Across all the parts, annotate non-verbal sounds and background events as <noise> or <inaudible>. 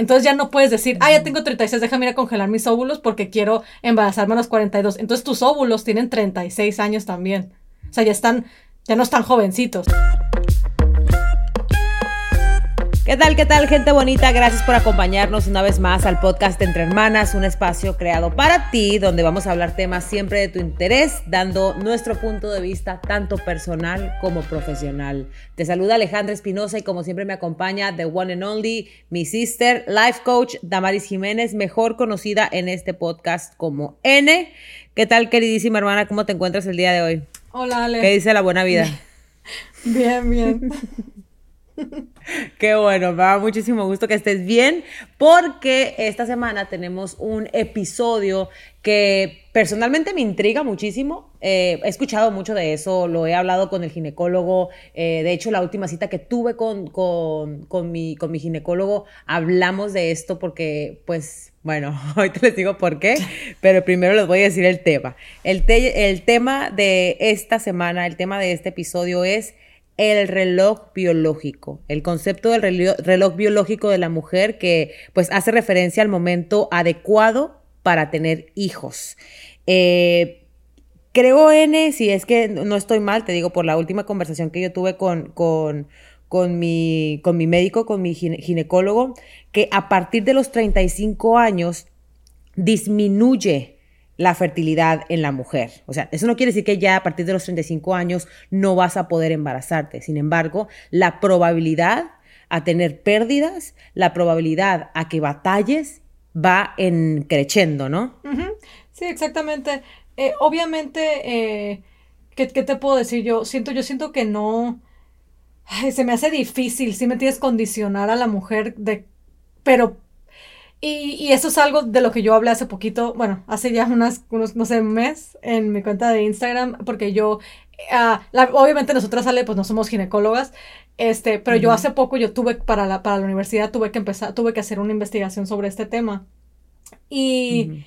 Entonces ya no puedes decir, ah, ya tengo 36, déjame ir a congelar mis óvulos porque quiero embarazarme a los 42. Entonces tus óvulos tienen 36 años también. O sea, ya están, ya no están jovencitos. ¿Qué tal, qué tal, gente bonita? Gracias por acompañarnos una vez más al podcast Entre Hermanas, un espacio creado para ti, donde vamos a hablar temas siempre de tu interés, dando nuestro punto de vista tanto personal como profesional. Te saluda Alejandra Espinosa y como siempre me acompaña The One and Only, mi sister, life coach Damaris Jiménez, mejor conocida en este podcast como N. ¿Qué tal, queridísima hermana? ¿Cómo te encuentras el día de hoy? Hola, Ale. ¿Qué dice la buena vida? <laughs> Bien, bien. Qué bueno, me da muchísimo gusto que estés bien porque esta semana tenemos un episodio que personalmente me intriga muchísimo. Eh, he escuchado mucho de eso, lo he hablado con el ginecólogo. Eh, de hecho, la última cita que tuve con, con, mi, con mi ginecólogo hablamos de esto porque, pues, bueno, <laughs> ahorita les digo por qué, pero primero les voy a decir el tema. El, el tema de esta semana, el tema de este episodio es el reloj biológico, el concepto del reloj, biológico de la mujer que pues hace referencia al momento adecuado para tener hijos. Eh, creo, N, si es que no estoy mal, te digo, por la última conversación que yo tuve con, con, con, mi, con mi médico, con mi ginecólogo, que a partir de los 35 años disminuye la fertilidad en la mujer. O sea, eso no quiere decir que ya a partir de los 35 años no vas a poder embarazarte. Sin embargo, la probabilidad a tener pérdidas, la probabilidad a que batalles va en creciendo, ¿no? Sí, exactamente. Eh, obviamente, eh, ¿qué, te puedo decir? Yo siento, yo siento que no. se me hace difícil, si me tienes condicionar a la mujer de. Pero y, eso es algo de lo que yo hablé hace poquito, bueno, hace ya unas, unos, no sé, un mes en mi cuenta de Instagram, porque yo, ah, obviamente nosotras sale, pues no somos ginecólogas, este, pero yo hace poco yo tuve, para la, para la universidad, tuve que empezar, tuve que hacer una investigación sobre este tema. Y,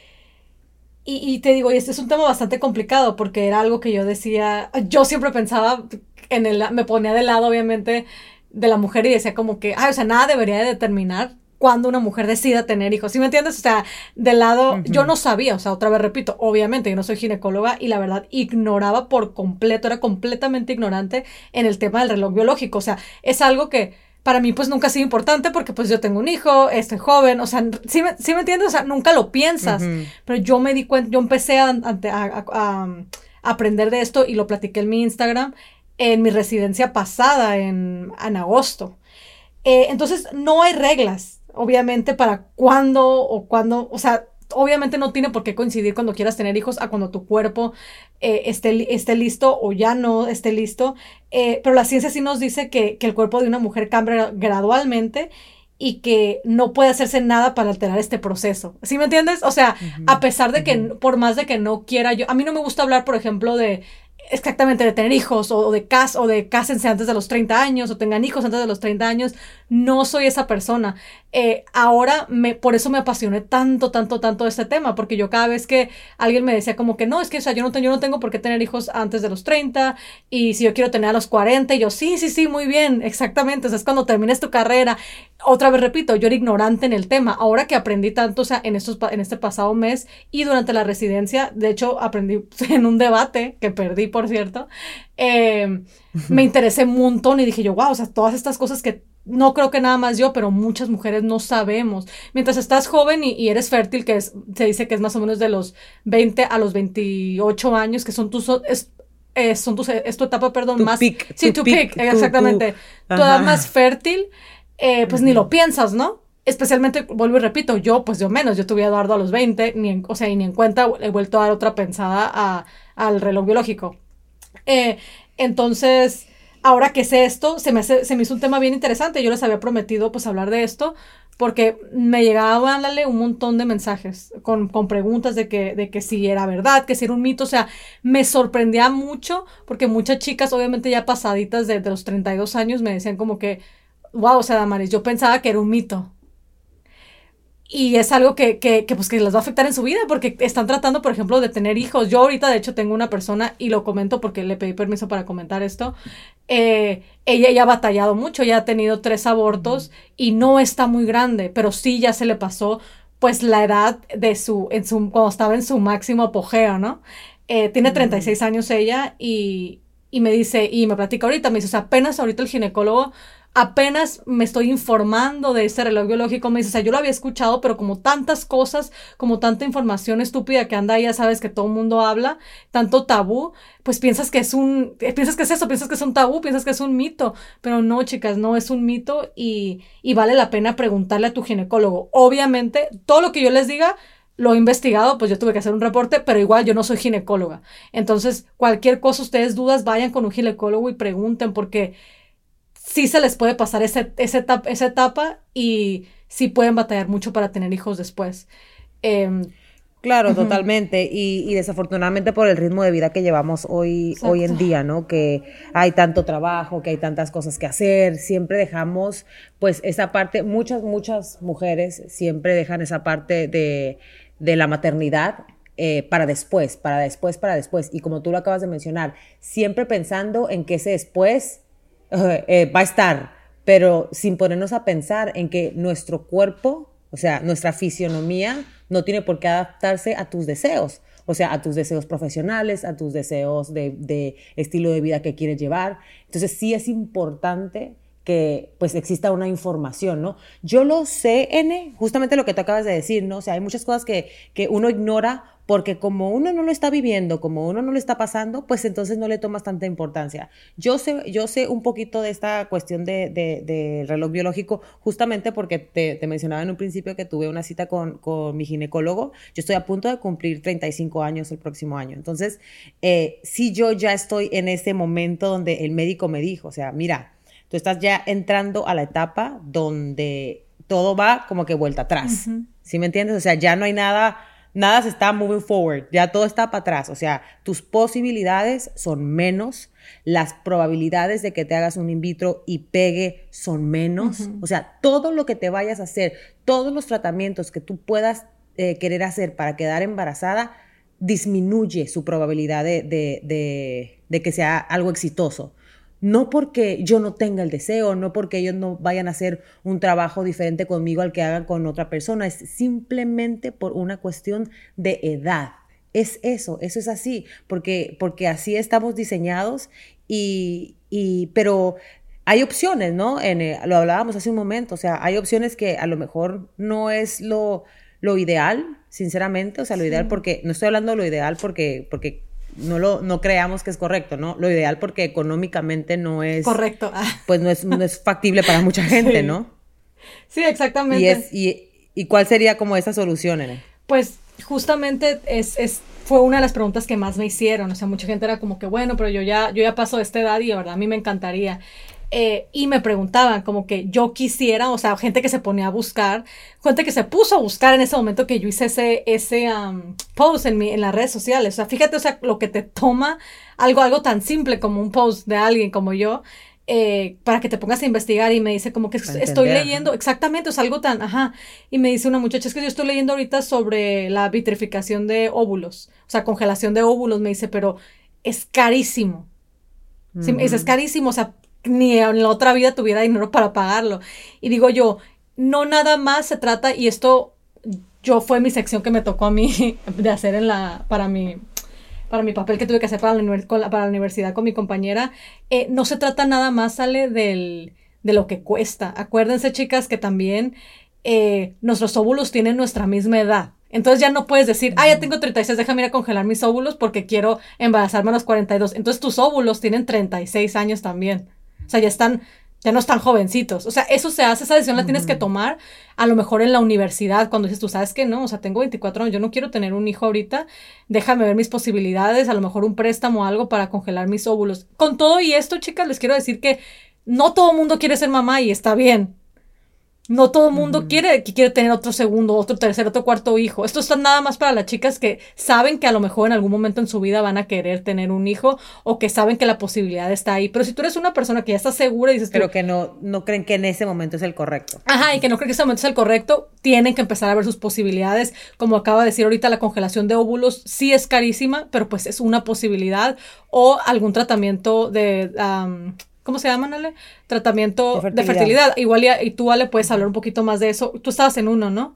y, te digo, y este es un tema bastante complicado, porque era algo que yo decía, yo siempre pensaba en el, me ponía de lado, obviamente, de la mujer y decía como que, ay, o sea, nada debería de determinar cuando una mujer decida tener hijos. ¿Sí me entiendes? O sea, del lado, yo no sabía, o sea, otra vez repito, obviamente yo no soy ginecóloga y la verdad ignoraba por completo, era completamente ignorante en el tema del reloj biológico. O sea, es algo que para mí pues nunca ha sido importante porque pues yo tengo un hijo, estoy joven, o sea, ¿sí me, ¿sí me entiendes? O sea, nunca lo piensas, pero yo me di cuenta, yo empecé a, aprender de esto y lo platiqué en mi Instagram en mi residencia pasada en, en agosto. Eh, entonces, no hay reglas obviamente para cuándo o cuándo, o sea, obviamente no tiene por qué coincidir cuando quieras tener hijos a cuando tu cuerpo eh, esté, esté, listo o ya no esté listo, eh, pero la ciencia sí nos dice que, el cuerpo de una mujer cambia gradualmente y que no puede hacerse nada para alterar este proceso. ¿Sí me entiendes? O sea, a pesar de que, por más de que no quiera yo, a mí no me gusta hablar, por ejemplo, de exactamente de tener hijos o, de cas o de cásense antes de los 30 años o tengan hijos antes de los 30 años. No soy esa persona. Eh, ahora me, por eso me apasioné tanto, tanto, tanto este tema, porque yo cada vez que alguien me decía como que no, es que o sea, yo, no tengo, yo no tengo por qué tener hijos antes de los 30 y si yo quiero tener a los 40 y yo sí, sí, sí, muy bien, exactamente. O sea, es cuando termines tu carrera. Otra vez repito, yo era ignorante en el tema. Ahora que aprendí tanto, o sea, en, estos, en este pasado mes y durante la residencia, de hecho aprendí <laughs> en un debate que perdí por cierto, eh, me <laughs> interesé un montón y dije yo, wow, o sea, todas estas cosas que no creo que nada más yo, pero muchas mujeres no sabemos. Mientras estás joven y, eres fértil, que es, se dice que es más o menos de los 20 a los 28 años, que son tus... Es, son tus, es tu etapa, perdón, más... sí, tu, pick, exactamente. Tu, edad más fértil, eh, pues ni lo piensas, ¿no? especialmente, vuelvo y repito, yo pues yo menos, yo tuve a Eduardo a los 20, ni o sea, y ni en cuenta he vuelto a dar otra pensada a, al reloj biológico. Eh, entonces, ahora que sé esto, se me, se me hizo un tema bien interesante. Yo les había prometido pues hablar de esto porque me llegaban un montón de mensajes con, con, preguntas de que, de que si era verdad, que si era un mito. O sea, me sorprendía mucho porque muchas chicas, obviamente ya pasaditas de, de los 32 años, me decían como que, wow, o sea, Damaris, yo pensaba que era un mito. Y es algo que, que, que, pues, que les va a afectar en su vida porque están tratando, por ejemplo, de tener hijos. Yo ahorita, de hecho, tengo una persona y lo comento porque le pedí permiso para comentar esto. Eh, ella ya ha batallado mucho, ya ha tenido tres abortos y no está muy grande, pero sí ya se le pasó pues la edad de su, en su cuando estaba en su máximo apogeo, ¿no? Eh, tiene 36 años ella y, y me dice, y me platica ahorita, me dice, o sea, apenas ahorita el ginecólogo apenas me estoy informando de ese reloj biológico, me dice, o sea, yo lo había escuchado, pero como tantas cosas, como tanta información estúpida que anda ahí, ya sabes que todo el mundo habla, tanto tabú, pues piensas que es un, eh, piensas que es eso, piensas que es un tabú, piensas que es un mito, pero no, chicas, no es un mito y, y vale la pena preguntarle a tu ginecólogo. Obviamente, todo lo que yo les diga, lo he investigado, pues yo tuve que hacer un reporte, pero igual yo no soy ginecóloga. Entonces, cualquier cosa, ustedes dudas, vayan con un ginecólogo y pregunten, porque sí se les puede pasar ese, esa etapa y sí pueden batallar mucho para tener hijos después. Em, claro, totalmente. Y, desafortunadamente por el ritmo de vida que llevamos hoy, hoy en día, ¿no? Que hay tanto trabajo, que hay tantas cosas que hacer, siempre dejamos, pues, esa parte, muchas, muchas mujeres siempre dejan esa parte de, de la maternidad eh, para después, para después, para después. Y como tú lo acabas de mencionar, siempre pensando en que ese después eh, va a estar, pero sin ponernos a pensar en que nuestro cuerpo, o sea, nuestra fisionomía, no tiene por qué adaptarse a tus deseos. O sea, a tus deseos profesionales, a tus deseos de, estilo de vida que quieres llevar. Entonces sí es importante que pues exista una información, ¿no? Yo lo sé, N, justamente lo que tú acabas de decir, ¿no? O sea, hay muchas cosas que, que uno ignora porque como uno no lo está viviendo, como uno no lo está pasando, pues entonces no le tomas tanta importancia. Yo sé, yo sé un poquito de esta cuestión del de, reloj biológico, justamente porque te, mencionaba en un principio que tuve una cita con, mi ginecólogo. Yo estoy a punto de cumplir 35 años el próximo año. Entonces, eh, si yo ya estoy en ese momento donde el médico me dijo, o sea, mira, tú estás ya entrando a la etapa donde todo va como que vuelta atrás. ¿Sí me entiendes? O sea, ya no hay nada nada se está moving forward, ya todo está para atrás, o sea, tus posibilidades son menos, las probabilidades de que te hagas un in vitro y pegue son menos, o sea, todo lo que te vayas a hacer, todos los tratamientos que tú puedas eh, querer hacer para quedar embarazada, disminuye su probabilidad de que sea algo exitoso no porque yo no tenga el deseo, no porque ellos no vayan a hacer un trabajo diferente conmigo al que hagan con otra persona, es simplemente por una cuestión de edad. Es eso, eso es así, porque, porque así estamos diseñados y, y pero hay opciones, ¿no? En, lo hablábamos hace un momento, o sea, hay opciones que a lo mejor no es lo, lo ideal, sinceramente, o sea, lo ideal porque, no estoy hablando de lo ideal porque, porque no lo no creamos que es correcto, ¿no? Lo ideal porque económicamente no es correcto, pues no es, no es factible para mucha <laughs> gente, ¿no? Sí, exactamente. Y es y, y cuál sería como esa solución, Ene? Pues justamente es, es fue una de las preguntas que más me hicieron, o sea, mucha gente era como que bueno, pero yo ya yo ya paso de esta edad y la verdad a mí me encantaría. Eh, y me preguntaban como que yo quisiera, o sea, gente que se ponía a buscar, gente que se puso a buscar en ese momento que yo hice ese, ese post en, mi, en las redes sociales. O sea, fíjate, o sea, lo que te toma algo, algo tan simple como un post de alguien como yo, eh, para que te pongas a investigar y me dice como que estoy leyendo, exactamente, es algo tan, ajá, y me dice una muchacha, es que yo estoy leyendo ahorita sobre la vitrificación de óvulos, o sea, congelación de óvulos, me dice, pero es carísimo. es carísimo, o sea, ni en la otra vida tuviera dinero para pagarlo. Y digo yo, no nada más se trata, y esto yo fue mi sección que me tocó a mí <laughs> de hacer en la, para mi, para mi papel que tuve que hacer para la, universidad con mi compañera, eh, no se trata nada más, sale del, de lo que cuesta. Acuérdense, chicas, que también eh, nuestros óvulos tienen nuestra misma edad. Entonces ya no puedes decir, ah, ya tengo 36, déjame ir a congelar mis óvulos porque quiero embarazarme a los 42. Entonces tus óvulos tienen 36 años también. O sea, ya están, ya no están jovencitos. O sea, eso se hace, esa decisión la tienes que tomar a lo mejor en la universidad, cuando dices, tú sabes que no, o sea, tengo 24 años, yo no quiero tener un hijo ahorita, déjame ver mis posibilidades, a lo mejor un préstamo o algo para congelar mis óvulos. Con todo y esto, chicas, les quiero decir que no todo mundo quiere ser mamá y está bien. No todo el mundo quiere, quiere tener otro segundo, otro tercer, otro cuarto hijo. Esto está nada más para las chicas que saben que a lo mejor en algún momento en su vida van a querer tener un hijo o que saben que la posibilidad está ahí. Pero si tú eres una persona que ya está segura y dices... Pero que no, no creen que en ese momento es el correcto. Ajá, y que no creen que ese momento es el correcto, tienen que empezar a ver sus posibilidades. Como acaba de decir ahorita, la congelación de óvulos sí es carísima, pero pues es una posibilidad. O algún tratamiento de... ¿Cómo se llama, Ale? Tratamiento de fertilidad. Igual y, tú, Ale, puedes hablar un poquito más de eso. Tú estabas en uno, ¿no?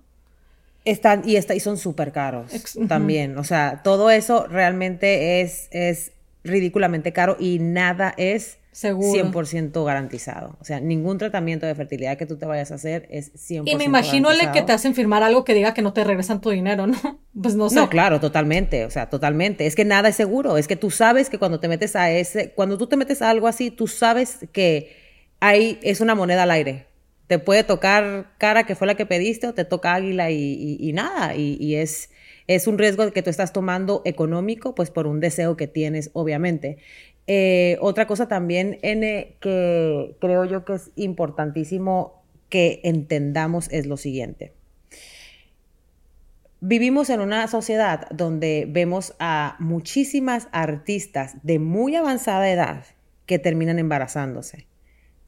Están, y, está, y son súper caros también. O sea, todo eso realmente es, es ridículamente caro y nada es Seguro. 100% garantizado. O sea, ningún tratamiento de fertilidad que tú te vayas a hacer es 100% Y me imagino que te hacen firmar algo que diga que no te regresan tu dinero, ¿no? <laughs> Pues no sé. No, claro, totalmente. O sea, totalmente. Es que nada es seguro. Es que tú sabes que cuando te metes a ese, cuando tú te metes a algo así, tú sabes que ahí es una moneda al aire. Te puede tocar cara que fue la que pediste o te toca águila y, nada. y es es un riesgo que tú estás tomando económico, pues por un deseo que tienes, obviamente. Eh, otra cosa también, que creo yo que es importantísimo que entendamos es lo siguiente. Vivimos en una sociedad donde vemos a muchísimas artistas de muy avanzada edad que terminan embarazándose,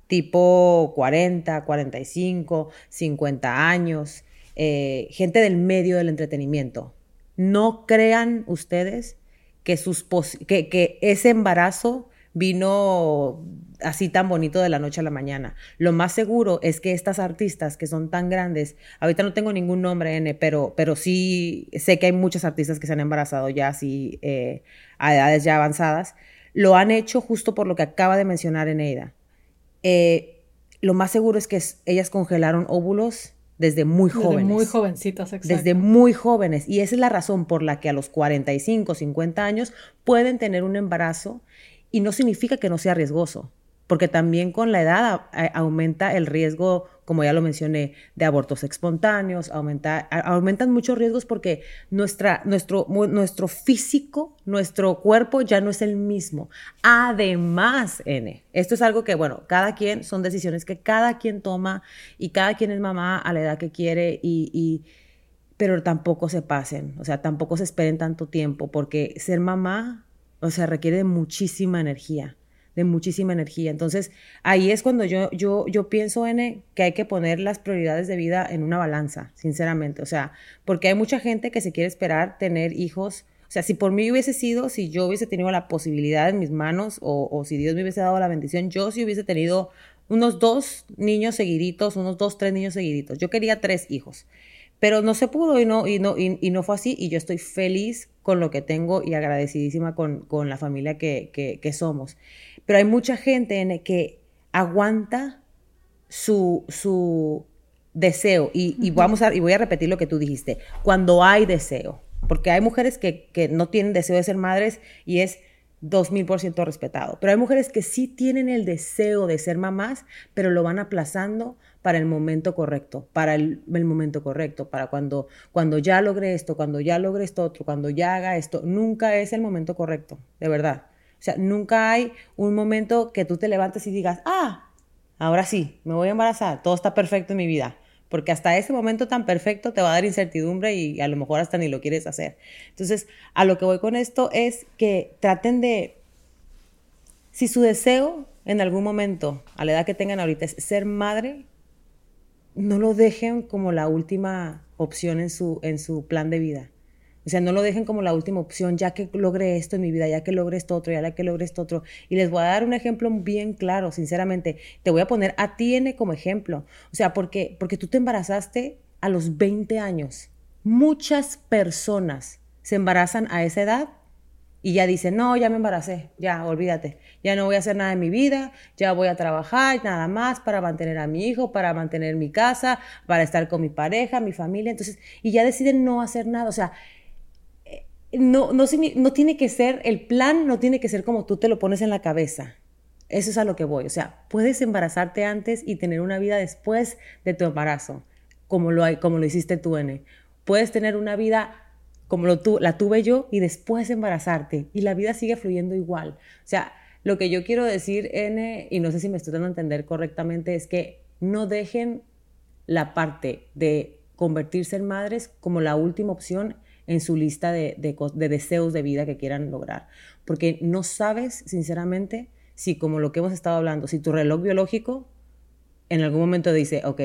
tipo 40, 45, 50 años, eh, gente del medio del entretenimiento. No crean ustedes que, sus que, ese embarazo vino así tan bonito de la noche a la mañana. Lo más seguro es que estas artistas que son tan grandes, ahorita no tengo ningún nombre, N, pero, pero sí sé que hay muchas artistas que se han embarazado ya así eh, a edades ya avanzadas, lo han hecho justo por lo que acaba de mencionar Eneida. Eh, lo más seguro es que ellas congelaron óvulos desde muy jóvenes. Desde muy jovencitas, exacto. Desde muy jóvenes. Y esa es la razón por la que a los 45, 50 años pueden tener un embarazo y no significa que no sea riesgoso porque también con la edad aumenta el riesgo, como ya lo mencioné, de abortos espontáneos, aumenta, aumentan muchos riesgos porque nuestra, nuestro, nuestro físico, nuestro cuerpo ya no es el mismo. Además, N, esto es algo que, bueno, cada quien, son decisiones que cada quien toma y cada quien es mamá a la edad que quiere y, y pero tampoco se pasen, o sea, tampoco se esperen tanto tiempo porque ser mamá, o sea, requiere muchísima energía muchísima energía. Entonces, ahí es cuando yo, yo, yo pienso, N, que hay que poner las prioridades de vida en una balanza, sinceramente. O sea, porque hay mucha gente que se quiere esperar tener hijos. O sea, si por mí hubiese sido, si yo hubiese tenido la posibilidad en mis manos o, o si Dios me hubiese dado la bendición, yo sí hubiese tenido unos dos niños seguiditos, unos dos, tres niños seguiditos. Yo quería tres hijos. Pero no se pudo y no, y no, y, no fue así. Y yo estoy feliz con lo que tengo y agradecidísima con, con la familia que, que, somos. Pero hay mucha gente en que aguanta su, su deseo. Y, y, vamos a, y voy a repetir lo que tú dijiste. Cuando hay deseo. Porque hay mujeres que, que no tienen deseo de ser madres y es 2000% respetado. Pero hay mujeres que sí tienen el deseo de ser mamás, pero lo van aplazando para el momento correcto, para el, momento correcto, para cuando, cuando ya logre esto, cuando ya logre esto otro, cuando ya haga esto. Nunca es el momento correcto, de verdad. O sea, nunca hay un momento que tú te levantes y digas, ah, ahora sí, me voy a embarazar, todo está perfecto en mi vida porque hasta ese momento tan perfecto te va a dar incertidumbre y a lo mejor hasta ni lo quieres hacer. Entonces, a lo que voy con esto es que traten de, si su deseo en algún momento, a la edad que tengan ahorita, es ser madre, no lo dejen como la última opción en su, en su plan de vida. O sea, no lo dejen como la última opción, ya que logre esto en mi vida, ya que logre esto otro, ya que logre esto otro. Y les voy a dar un ejemplo bien claro, sinceramente. Te voy a poner a ti N como ejemplo. O sea, porque, porque tú te embarazaste a los 20 años. Muchas personas se embarazan a esa edad y ya dicen, no, ya me embaracé, ya, olvídate, ya no voy a hacer nada en mi vida, ya voy a trabajar nada más para mantener a mi hijo, para mantener mi casa, para estar con mi pareja, mi familia, entonces, y ya deciden no hacer nada, o sea, no, no, no tiene que ser, el plan no tiene que ser como tú te lo pones en la cabeza. Eso es a lo que voy. O sea, puedes embarazarte antes y tener una vida después de tu embarazo, como lo, hay, como lo hiciste tú, N. Puedes tener una vida como lo tu, la tuve yo y después embarazarte y la vida sigue fluyendo igual. O sea, lo que yo quiero decir, N, y no sé si me estoy dando a entender correctamente, es que no dejen la parte de convertirse en madres como la última opción en su lista de, deseos de vida que quieran lograr. Porque no sabes, sinceramente, si como lo que hemos estado hablando, si tu reloj biológico en algún momento dice, ok,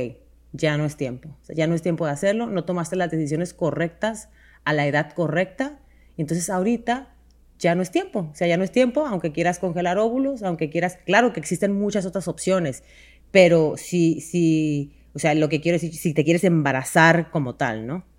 ya no es tiempo, ya no es tiempo de hacerlo, no tomaste las decisiones correctas a la edad correcta, y entonces ahorita ya no es tiempo, o sea, ya no es tiempo, aunque quieras congelar óvulos, aunque quieras, claro que existen muchas otras opciones, pero si, si, o sea, lo que quiero decir, si te quieres embarazar como tal, ¿no?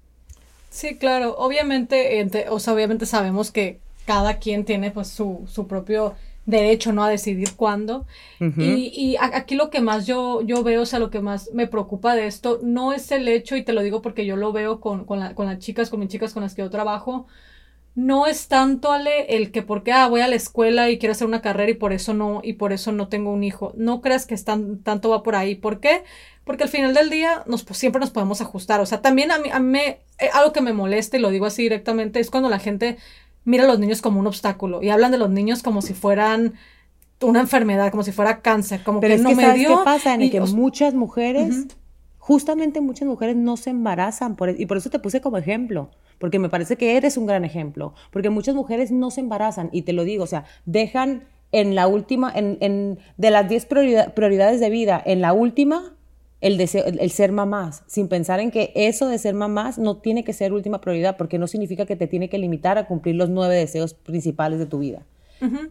Sí, claro, obviamente, o sea, obviamente sabemos que cada quien tiene pues su, su propio derecho, ¿no? A decidir cuándo. y, y, aquí lo que más yo, yo veo, o sea, lo que más me preocupa de esto, no es el hecho, y te lo digo porque yo lo veo con, con, la, con las chicas, con mis chicas con las que yo trabajo, no es tanto Ale el que porque ah, voy a la escuela y quiero hacer una carrera y por eso no y por eso no tengo un hijo. No creas que están, tanto va por ahí. ¿Por qué? Porque al final del día nos, pues, siempre nos podemos ajustar. O sea, también a mí, a mí eh, algo que me molesta y lo digo así directamente es cuando la gente mira a los niños como un obstáculo y hablan de los niños como si fueran una enfermedad, como si fuera cáncer, como Pero que no me dio. ¿Qué pasa? En que muchas mujeres, justamente muchas mujeres no se embarazan e, y por eso te puse como ejemplo porque me parece que eres un gran ejemplo, porque muchas mujeres no se embarazan, y te lo digo, o sea, dejan en la última, en, en de las 10 prioridades de vida, en la última, el, deseo, el, ser mamás, sin pensar en que eso de ser mamás no tiene que ser última prioridad, porque no significa que te tiene que limitar a cumplir los nueve deseos principales de tu vida.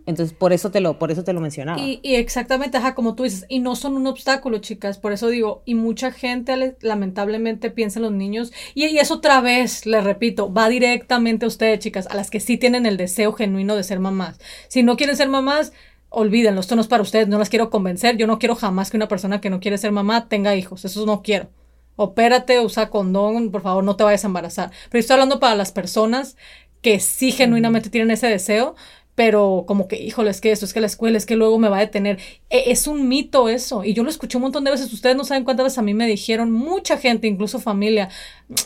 Entonces, por eso te lo, por eso te lo mencionaba. Y, exactamente, ajá, como tú dices, y no son un obstáculo, chicas, por eso digo, y mucha gente lamentablemente piensa en los niños, y, y eso otra vez, les repito, va directamente a ustedes, chicas, a las que sí tienen el deseo genuino de ser mamás. Si no quieren ser mamás, olvídenlo, esto no es para ustedes, no las quiero convencer, yo no quiero jamás que una persona que no quiere ser mamá tenga hijos, eso no quiero. Opérate, usa condón, por favor, no te vayas a embarazar. Pero estoy hablando para las personas que sí genuinamente tienen ese deseo, pero como que, híjole, es que eso, es que la escuela, es que luego me va a detener. E, es un mito eso. Y yo lo escuché un montón de veces. Ustedes no saben cuántas veces a mí me dijeron, mucha gente, incluso familia,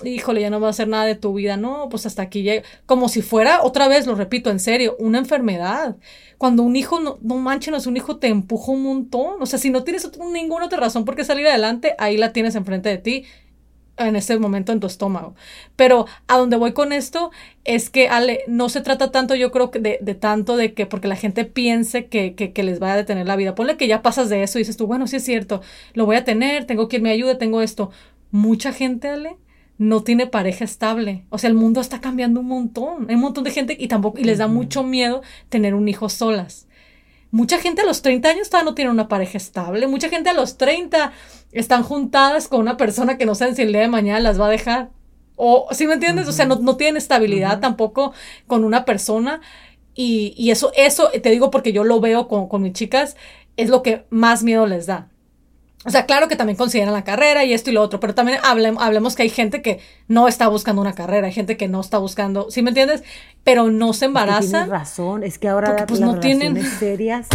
híjole, ya no va a hacer nada de tu vida. No, pues hasta aquí llega. Como si fuera, otra vez, lo repito, en serio, una enfermedad. Cuando un hijo, no, no manches, un hijo te empuja un montón. O sea, si no tienes ninguna otra razón por qué salir adelante, ahí la tienes enfrente de ti en ese momento en tu estómago. Pero a donde voy con esto es que, Ale, no se trata tanto, yo creo que de, de tanto de que porque la gente piense que, que, que, les vaya a detener la vida. Ponle que ya pasas de eso y dices tú, bueno, sí es cierto, lo voy a tener, tengo quien me ayude, tengo esto. Mucha gente, Ale, no tiene pareja estable. O sea, el mundo está cambiando un montón. Hay un montón de gente y tampoco, y les da mucho miedo tener un hijo solas. Mucha gente a los 30 años todavía no tiene una pareja estable. Mucha gente a los 30 están juntadas con una persona que no saben si el día de mañana las va a dejar. O, ¿sí me entiendes? O sea, no, no tienen estabilidad tampoco con una persona. Y, y, eso, eso, te digo porque yo lo veo con, con mis chicas, es lo que más miedo les da. O sea, claro que también consideran la carrera y esto y lo otro, pero también hablemos que hay gente que no está buscando una carrera, hay gente que no está buscando, ¿sí me entiendes? Pero no se embarazan. Tienes razón, es que ahora pues, las no relaciones serias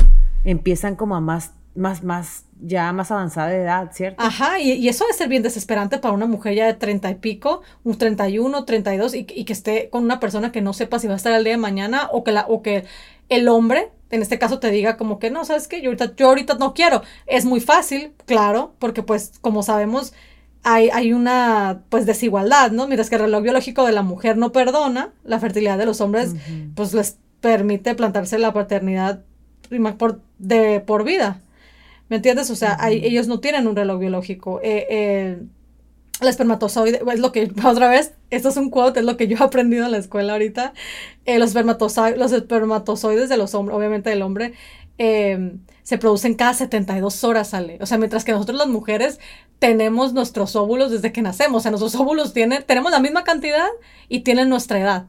empiezan como a más, más, más, ya más avanzada de edad, ¿cierto? Ajá, y, y eso debe ser bien desesperante para una mujer ya de treinta y pico, un treinta y uno, treinta y dos, y que esté con una persona que no sepa si va a estar el día de mañana o que, la, o que el hombre en este caso te diga como que no, sabes que yo ahorita, yo ahorita no quiero. Es muy fácil, claro, porque pues como sabemos hay, hay una pues desigualdad, ¿no? Mientras que el reloj biológico de la mujer no perdona, la fertilidad de los hombres pues les permite plantarse la paternidad por, de por vida. ¿Me entiendes? O sea, ellos no tienen un reloj biológico. Eh, eh, el espermatozoide, es lo que, <laughs> otra vez, esto es un quote, es lo que yo he aprendido en la escuela ahorita. Eh, los, espermatozoides, los espermatozoides de los hombres, obviamente del hombre, em, se producen cada 72 horas, sale. O sea, mientras que nosotros las mujeres tenemos nuestros óvulos desde que nacemos. O sea, nuestros óvulos tienen, tenemos la misma cantidad y tienen nuestra edad.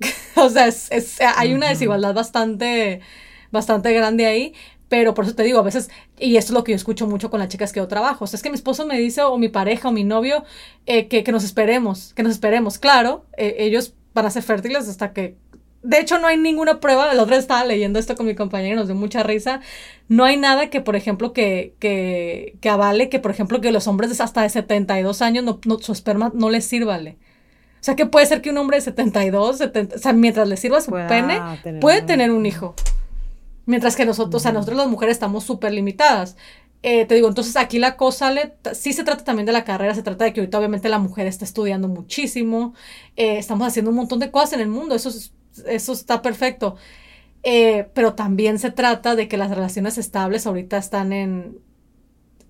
<laughs> o sea, es, hay una desigualdad bastante, bastante grande ahí. Pero por eso te digo, a veces, y esto es lo que yo escucho mucho con las chicas que yo trabajo, o sea, es que mi esposo me dice, o mi pareja, o mi novio, eh, que, que, nos esperemos, que nos esperemos. Claro, eh, ellos van a ser fértiles hasta que... De hecho, no hay ninguna prueba, el otro día estaba leyendo esto con mi compañera y nos dio mucha risa, no hay nada que, por ejemplo, que, que, que avale que, por ejemplo, que los hombres hasta de 72 años, no, no, su esperma no les sirva, O sea, que puede ser que un hombre de 72, 70, o sea, mientras le sirva su pene, puede tener un hijo. Mientras que nosotros, o sea, nosotros las mujeres estamos súper limitadas. Eh, te digo, entonces aquí la cosa le, sí se trata también de la carrera, se trata de que ahorita obviamente la mujer está estudiando muchísimo, eh, estamos haciendo un montón de cosas en el mundo, eso, eso está perfecto. Eh, pero también se trata de que las relaciones estables ahorita están en,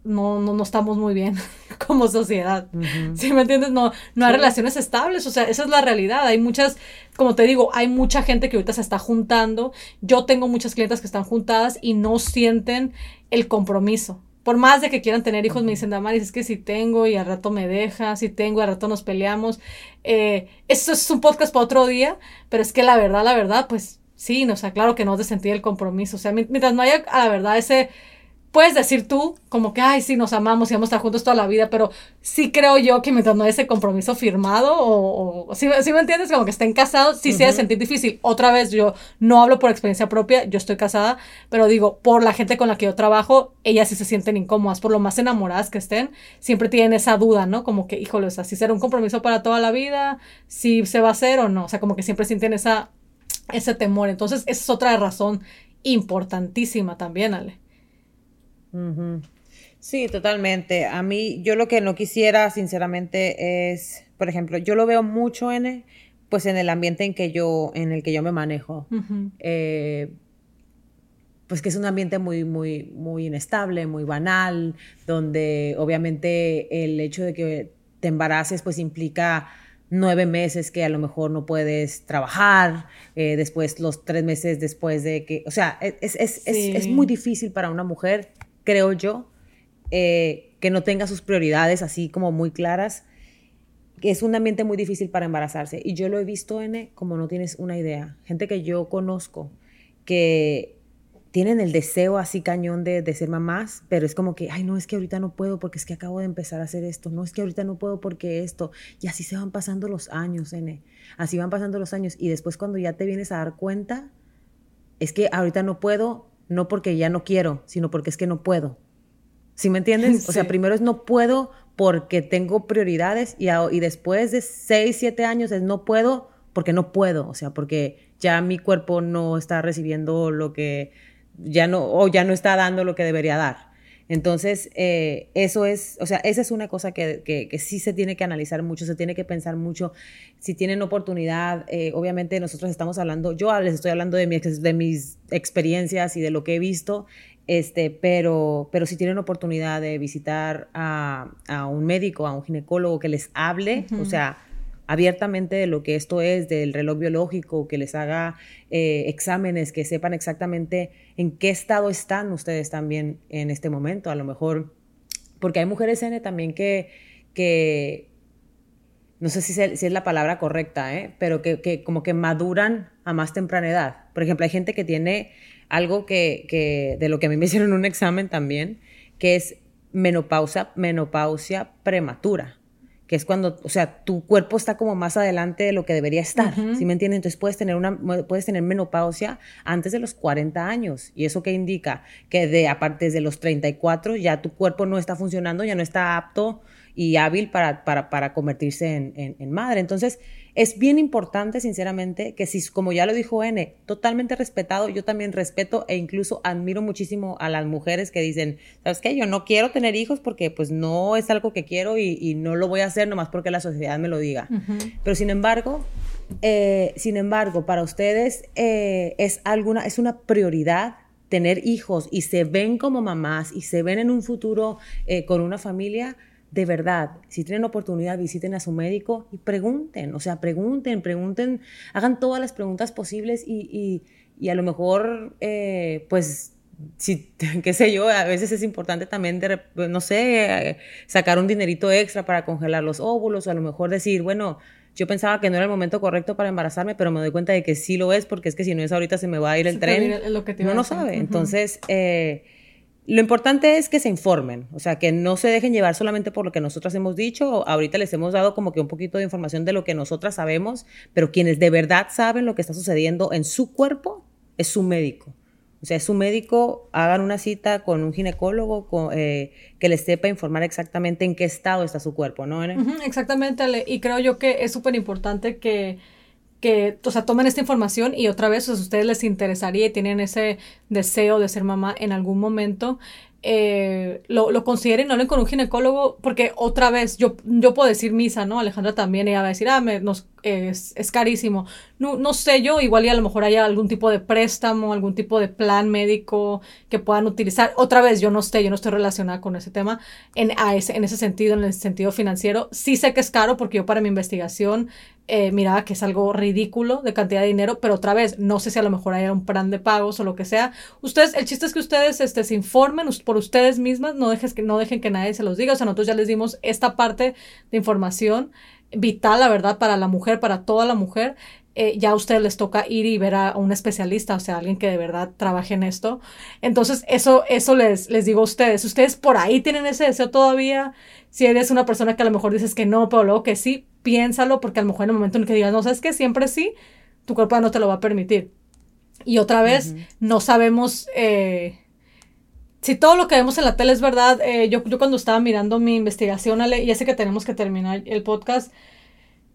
no, no, no estamos muy bien <laughs> como sociedad. ¿Sí me entiendes? No, no hay relaciones estables, o sea, esa es la realidad. Hay muchas, como te digo, hay mucha gente que ahorita se está juntando. Yo tengo muchas clientes que están juntadas y no sienten el compromiso. Por más de que quieran tener hijos, me dicen, Damaris, es que si tengo y al rato me deja, si tengo y al rato nos peleamos. Eh, eso es un podcast para otro día, pero es que la verdad, la verdad, pues sí, o sea, claro que no de sentir el compromiso. O sea, mientras no haya, a la verdad, ese puedes decir tú como que, ay, sí, nos amamos y vamos a estar juntos toda la vida, pero sí creo yo que mientras no hay ese compromiso firmado o, o ¿sí, me entiendes? Como que estén casados, sí se sentir difícil. Otra vez, yo no hablo por experiencia propia, yo estoy casada, pero digo, por la gente con la que yo trabajo, ellas sí se sienten incómodas, por lo más enamoradas que estén, siempre tienen esa duda, ¿no? Como que, híjole, o sea, si será un compromiso para toda la vida, si se va a hacer o no, o sea, como que siempre sienten esa, ese temor. Entonces, esa es otra razón importantísima también, Ale. Sí, totalmente. A mí, yo lo que no quisiera, sinceramente, es, por ejemplo, yo lo veo mucho en, pues, en el ambiente en que yo, en el que yo me manejo. Eh, pues que es un ambiente muy, muy, muy inestable, muy banal, donde obviamente el hecho de que te embaraces, pues implica nueve meses que a lo mejor no puedes trabajar, eh, después los tres meses después de que, o sea, es, es, es muy difícil para una mujer creo yo, eh, que no tenga sus prioridades así como muy claras, es un ambiente muy difícil para embarazarse. Y yo lo he visto, N, como no tienes una idea. Gente que yo conozco que tienen el deseo así cañón de, de, ser mamás, pero es como que, ay, no, es que ahorita no puedo porque es que acabo de empezar a hacer esto, no es que ahorita no puedo porque esto, y así se van pasando los años, N, así van pasando los años, y después cuando ya te vienes a dar cuenta, es que ahorita no puedo no porque ya no quiero, sino porque es que no puedo. ¿Sí me entiendes? O sea, primero es no puedo porque tengo prioridades y, y después de seis, siete años es no puedo porque no puedo, o sea, porque ya mi cuerpo no está recibiendo lo que ya no, o ya no está dando lo que debería dar. Entonces, eh, eso es, o sea, esa es una cosa que, que, sí se tiene que analizar mucho, se tiene que pensar mucho. Si tienen oportunidad, eh, obviamente nosotros estamos hablando, yo les estoy hablando de, mi, de mis experiencias y de lo que he visto, este, pero, pero si tienen oportunidad de visitar a, a un médico, a un ginecólogo que les hable, o sea, abiertamente de lo que esto es, del reloj biológico, que les haga eh, exámenes, que sepan exactamente en qué estado están ustedes también en este momento. A lo mejor, porque hay mujeres N también que, que no sé si es, la palabra correcta, ¿eh? pero que, como que maduran a más temprana edad. Por ejemplo, hay gente que tiene algo que, que de lo que a mí me <laughs> hicieron un examen también, que es menopausia, menopausia prematura que es cuando, o sea, tu cuerpo está como más adelante de lo que debería estar, ¿sí me entiendes? Entonces puedes tener una puedes tener menopausia antes de los 40 años y eso qué indica que de aparte de los 34 ya tu cuerpo no está funcionando, ya no está apto y hábil para, para, para convertirse en, en madre. Entonces, es bien importante, sinceramente, que si, como ya lo dijo N, totalmente respetado, yo también respeto e incluso admiro muchísimo a las mujeres que dicen, ¿sabes qué? Yo no quiero tener hijos porque pues no es algo que quiero y, no lo voy a hacer nomás porque la sociedad me lo diga. Pero sin embargo, eh, sin embargo, para ustedes eh, es, alguna, es una prioridad tener hijos y se ven como mamás y se ven en un futuro eh, con una familia, de verdad, si tienen oportunidad, visiten a su médico y pregunten, o sea, pregunten, pregunten, hagan todas las preguntas posibles y, y, a lo mejor, eh, pues, si, <laughs> qué sé yo, a veces es importante también, de, no sé, sacar un dinerito extra para congelar los óvulos, o a lo mejor decir, bueno, yo pensaba que no era el momento correcto para embarazarme, pero me doy cuenta de que sí lo es, porque es que si no es ahorita se me va a ir el tren. Lo que no lo sabe. Entonces, eh, lo importante es que se informen, o sea, que no se dejen llevar solamente por lo que nosotras hemos dicho. Ahorita les hemos dado como que un poquito de información de lo que nosotras sabemos, pero quienes de verdad saben lo que está sucediendo en su cuerpo es su médico. O sea, es su médico, hagan una cita con un ginecólogo eh, que les sepa informar exactamente en qué estado está su cuerpo, ¿no? exactamente, y creo yo que es súper importante que que, o sea, tomen esta información y otra vez, si a ustedes les interesaría y tienen ese deseo de ser mamá en algún momento, eh, lo, lo, consideren, no hablen con un ginecólogo, porque otra vez, yo, yo puedo decir misa, ¿no? Alejandra también, ella va a decir, ah, me, nos, es, es, carísimo. No, no sé yo, igual y a lo mejor haya algún tipo de préstamo, algún tipo de plan médico que puedan utilizar. Otra vez, yo no sé, yo no estoy relacionada con ese tema en, a ese, en ese sentido, en el sentido financiero. Sí sé que es caro porque yo para mi investigación eh, miraba que es algo ridículo de cantidad de dinero, pero otra vez, no sé si a lo mejor hay un plan de pagos o lo que sea. Ustedes, el chiste es que ustedes este, se informen por ustedes mismas, no, dejes que, no dejen que nadie se los diga. O sea, nosotros ya les dimos esta parte de información vital, la verdad, para la mujer, para toda la mujer. Eh, ya a ustedes les toca ir y ver a un especialista, o sea, alguien que de verdad trabaje en esto. Entonces, eso, eso les, les digo a ustedes. Ustedes por ahí tienen ese deseo todavía. Si eres una persona que a lo mejor dices que no, pero luego que sí, piénsalo, porque a lo mejor en el momento en el que digas, no, sabes que siempre sí, tu cuerpo no te lo va a permitir. Y otra vez, no sabemos eh, si todo lo que vemos en la tele es verdad. Eh, yo, yo cuando estaba mirando mi investigación, Ale, ya sé que tenemos que terminar el podcast.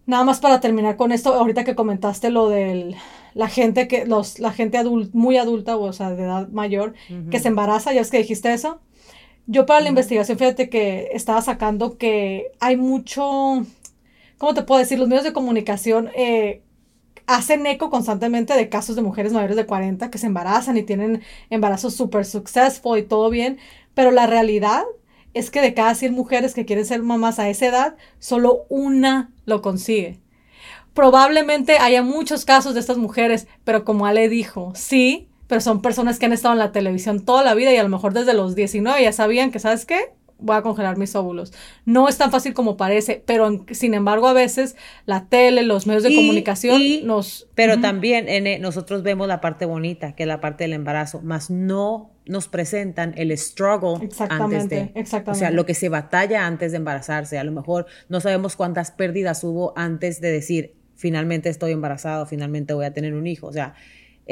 Nada más para terminar con esto, ahorita que comentaste lo de la gente que, los, la gente adult, muy adulta, o sea, de edad mayor, que se embaraza, ya es que dijiste eso. Yo para la investigación, fíjate que estaba sacando que hay mucho, ¿cómo te puedo decir? Los medios de comunicación eh, hacen eco constantemente de casos de mujeres mayores de 40 que se embarazan y tienen embarazos súper successful y todo bien, pero la realidad es que de cada 100 mujeres que quieren ser mamás a esa edad, solo una lo consigue. Probablemente haya muchos casos de estas mujeres, pero como Ale dijo, sí, pero son personas que han estado en la televisión toda la vida y a lo mejor desde los 19 ya sabían que, ¿sabes qué? Voy a congelar mis óvulos. No es tan fácil como parece, pero sin embargo a veces la tele, los medios de comunicación nos... Pero también en, nosotros vemos la parte bonita, que es la parte del embarazo, más no nos presentan el struggle antes de, exactamente. o sea, lo que se batalla antes de embarazarse. A lo mejor no sabemos cuántas pérdidas hubo antes de decir, finalmente estoy embarazado, finalmente voy a tener un hijo. O sea,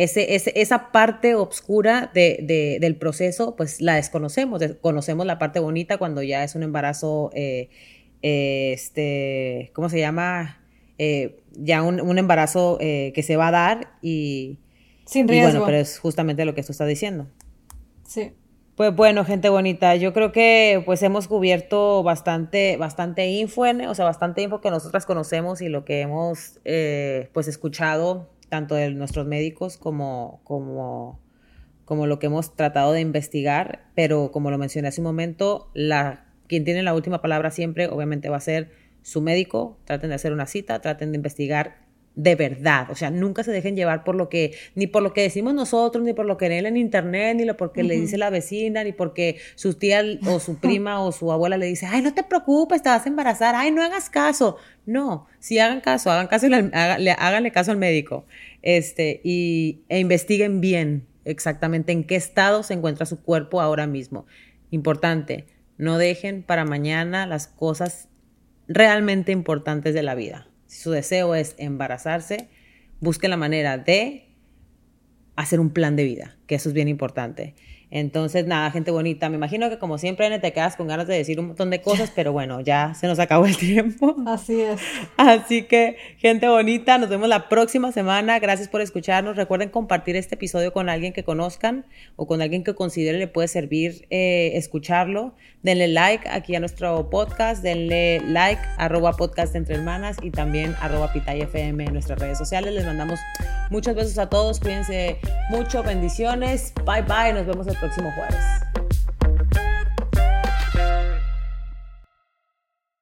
ese, esa parte oscura de, del proceso, pues la desconocemos. Conocemos la parte bonita cuando ya es un embarazo, eh, este, ¿cómo se llama? Eh, ya un, embarazo eh, que se va a dar y... Sin riesgo. bueno, pero es justamente lo que tú estás diciendo. Sí. Pues bueno, gente bonita, yo creo que pues hemos cubierto bastante, bastante info, o sea, bastante info que nosotras conocemos y lo que hemos pues escuchado tanto de nuestros médicos como, como, como lo que hemos tratado de investigar, pero como lo mencioné hace un momento, la, quien tiene la última palabra siempre obviamente va a ser su médico, traten de hacer una cita, traten de investigar de verdad, o sea, nunca se dejen llevar por lo que, ni por lo que decimos nosotros, ni por lo que leen en internet, ni lo porque le dice la vecina, ni porque su tía o su <laughs> prima o su abuela le dice, ay, no te preocupes, te vas a embarazar, ay, no hagas caso. No, si hagan caso, hagan caso, háganle caso al médico, este, y, e investiguen bien exactamente en qué estado se encuentra su cuerpo ahora mismo. Importante, no dejen para mañana las cosas realmente importantes de la vida. Si su deseo es embarazarse, busquen la manera de hacer un plan de vida, que eso es bien importante. Entonces, nada, gente bonita. Me imagino que como siempre te quedas con ganas de decir un montón de cosas, <laughs> pero bueno, ya se nos acabó el tiempo. Así es. Así que, gente bonita, nos vemos la próxima semana. Gracias por escucharnos. Recuerden compartir este episodio con alguien que conozcan o con alguien que considere le puede servir eh, escucharlo. Denle like aquí a nuestro podcast, denle like arroba podcast entre hermanas y también arroba pitayfm en nuestras redes sociales. Les mandamos muchos besos a todos. Cuídense mucho. Bendiciones. Bye bye. Nos vemos el próximo jueves.